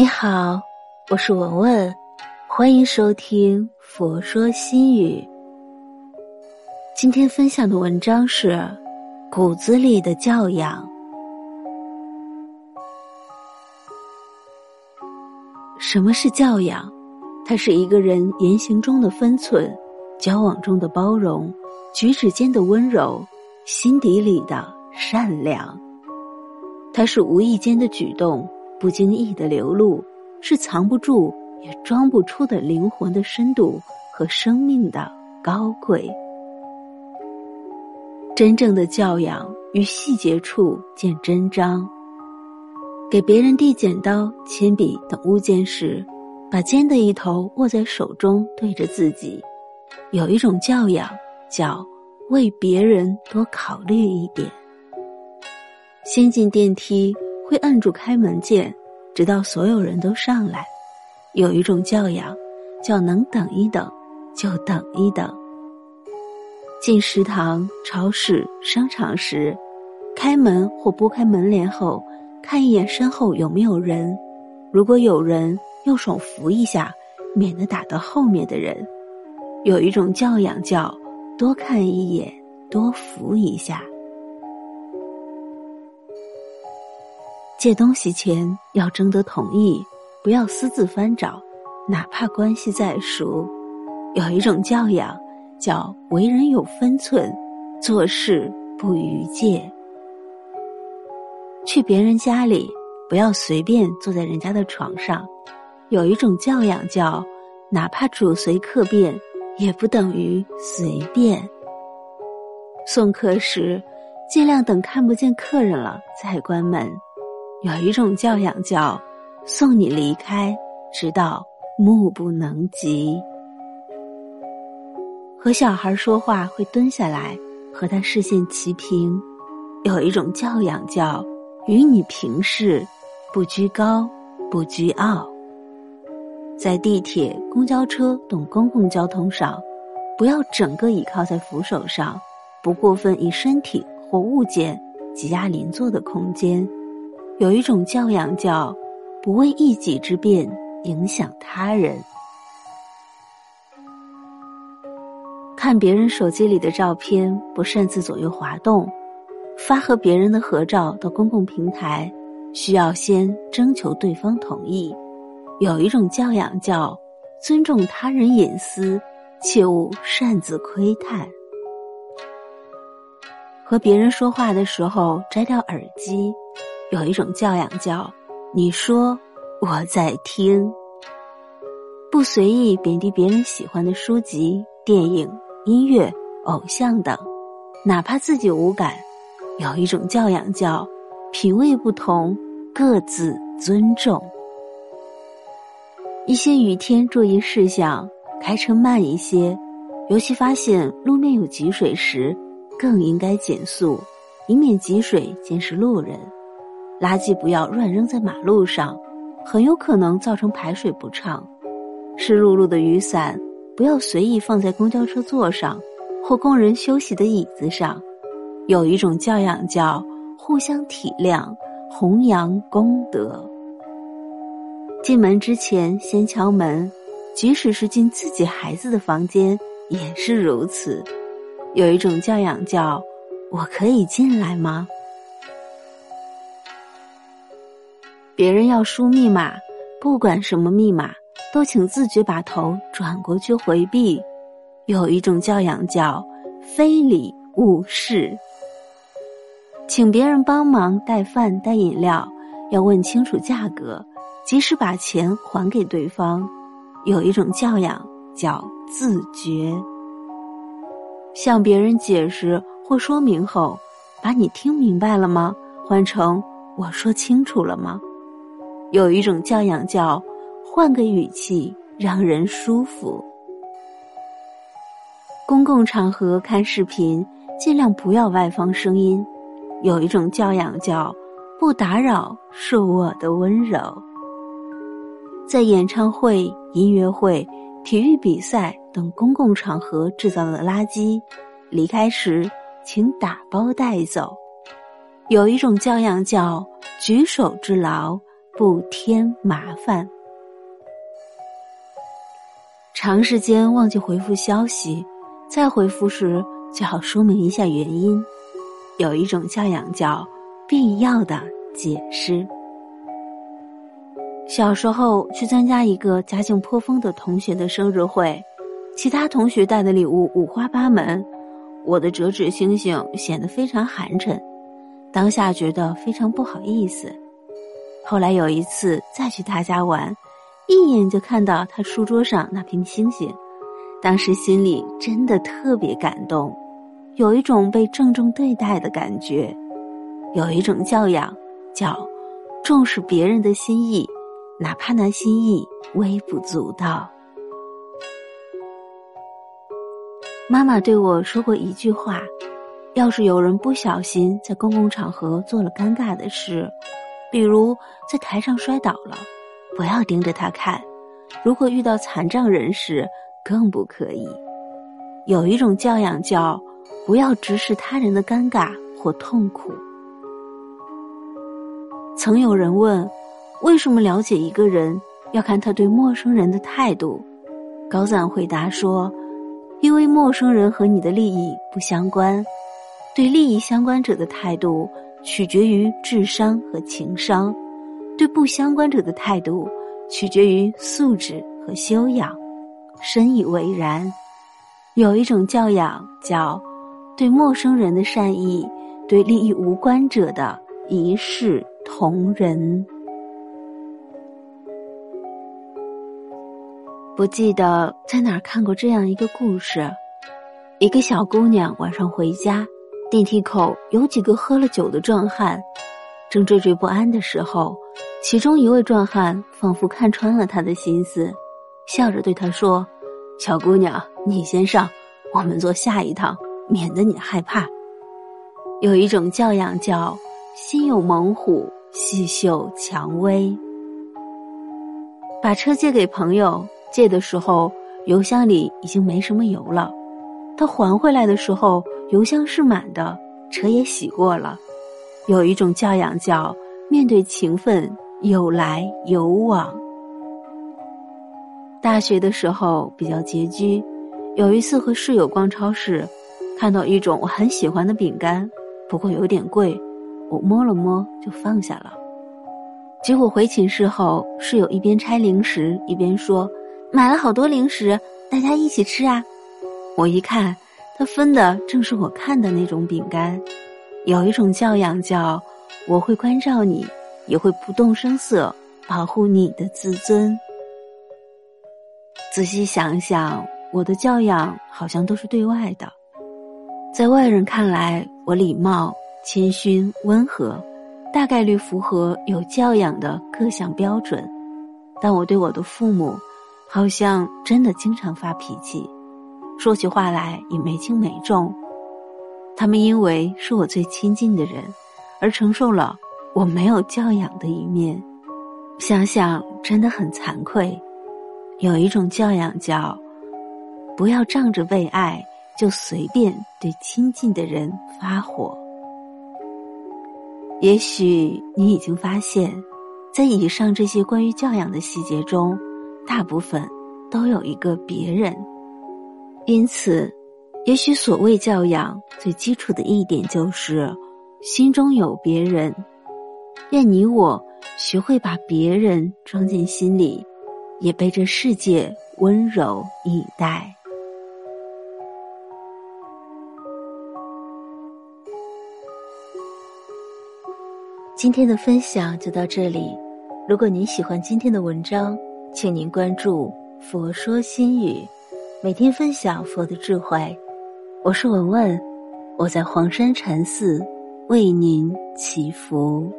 你好，我是文文，欢迎收听《佛说心语》。今天分享的文章是《骨子里的教养》。什么是教养？它是一个人言行中的分寸，交往中的包容，举止间的温柔，心底里的善良。它是无意间的举动。不经意的流露，是藏不住也装不出的灵魂的深度和生命的高贵。真正的教养于细节处见真章。给别人递剪刀、铅笔等物件时，把尖的一头握在手中，对着自己。有一种教养，叫为别人多考虑一点。先进电梯。会按住开门键，直到所有人都上来。有一种教养，叫能等一等就等一等。进食堂、超市、商场时，开门或拨开门帘后，看一眼身后有没有人。如果有人，用手扶一下，免得打到后面的人。有一种教养叫多看一眼，多扶一下。借东西前要征得同意，不要私自翻找，哪怕关系再熟。有一种教养，叫为人有分寸，做事不逾界。去别人家里，不要随便坐在人家的床上。有一种教养，叫哪怕主随客便，也不等于随便。送客时，尽量等看不见客人了再关门。有一种教养叫送你离开，直到目不能及。和小孩说话会蹲下来，和他视线齐平。有一种教养叫与你平视，不居高，不居傲。在地铁、公交车等公共交通上，不要整个倚靠在扶手上，不过分以身体或物件挤压邻座的空间。有一种教养叫不为一己之便影响他人。看别人手机里的照片，不擅自左右滑动；发和别人的合照到公共平台，需要先征求对方同意。有一种教养叫尊重他人隐私，切勿擅自窥探。和别人说话的时候，摘掉耳机。有一种教养叫“你说我在听”，不随意贬低别人喜欢的书籍、电影、音乐、偶像等，哪怕自己无感。有一种教养叫“品味不同，各自尊重”。一些雨天注意事项：开车慢一些，尤其发现路面有积水时，更应该减速，以免积水溅湿路人。垃圾不要乱扔在马路上，很有可能造成排水不畅。湿漉漉的雨伞不要随意放在公交车座上或工人休息的椅子上。有一种教养叫互相体谅，弘扬功德。进门之前先敲门，即使是进自己孩子的房间也是如此。有一种教养叫我可以进来吗？别人要输密码，不管什么密码，都请自觉把头转过去回避。有一种教养叫非礼勿视。请别人帮忙带饭带饮料，要问清楚价格，及时把钱还给对方。有一种教养叫自觉。向别人解释或说明后，把你听明白了吗？换成我说清楚了吗？有一种教养叫换个语气让人舒服。公共场合看视频，尽量不要外放声音。有一种教养叫不打扰是我的温柔。在演唱会、音乐会、体育比赛等公共场合制造的垃圾，离开时请打包带走。有一种教养叫举手之劳。不添麻烦。长时间忘记回复消息，再回复时最好说明一下原因。有一种教养叫必要的解释。小时候去参加一个家境颇丰的同学的生日会，其他同学带的礼物五花八门，我的折纸星星显得非常寒碜。当下觉得非常不好意思，后来有一次再去他家玩，一眼就看到他书桌上那瓶星星，当时心里真的特别感动，有一种被郑重对待的感觉，有一种教养叫重视别人的心意，哪怕那心意微不足道。妈妈对我说过一句话。要是有人不小心在公共场合做了尴尬的事，比如在台上摔倒了，不要盯着他看；如果遇到残障人士，更不可以。有一种教养叫不要直视他人的尴尬或痛苦。曾有人问，为什么了解一个人要看他对陌生人的态度？高赞回答说，因为陌生人和你的利益不相关。对利益相关者的态度取决于智商和情商，对不相关者的态度取决于素质和修养。深以为然。有一种教养叫对陌生人的善意，对利益无关者的一视同仁。不记得在哪儿看过这样一个故事：一个小姑娘晚上回家。电梯口有几个喝了酒的壮汉，正惴惴不安的时候，其中一位壮汉仿佛看穿了他的心思，笑着对他说：“小姑娘，你先上，我们坐下一趟，免得你害怕。”有一种教养叫“心有猛虎，细嗅蔷薇”。把车借给朋友，借的时候油箱里已经没什么油了。他还回来的时候，油箱是满的，车也洗过了。有一种教养叫面对情分有来有往。大学的时候比较拮据，有一次和室友逛超市，看到一种我很喜欢的饼干，不过有点贵，我摸了摸就放下了。结果回寝室后，室友一边拆零食一边说：“买了好多零食，大家一起吃啊。”我一看，他分的正是我看的那种饼干。有一种教养叫我会关照你，也会不动声色保护你的自尊。仔细想想，我的教养好像都是对外的，在外人看来，我礼貌、谦逊、温和，大概率符合有教养的各项标准。但我对我的父母，好像真的经常发脾气。说起话来也没轻没重，他们因为是我最亲近的人，而承受了我没有教养的一面。想想真的很惭愧。有一种教养叫，不要仗着为爱就随便对亲近的人发火。也许你已经发现，在以上这些关于教养的细节中，大部分都有一个别人。因此，也许所谓教养最基础的一点就是心中有别人。愿你我学会把别人装进心里，也被这世界温柔以待。今天的分享就到这里。如果您喜欢今天的文章，请您关注“佛说心语”。每天分享佛的智慧，我是文文，我在黄山禅寺为您祈福。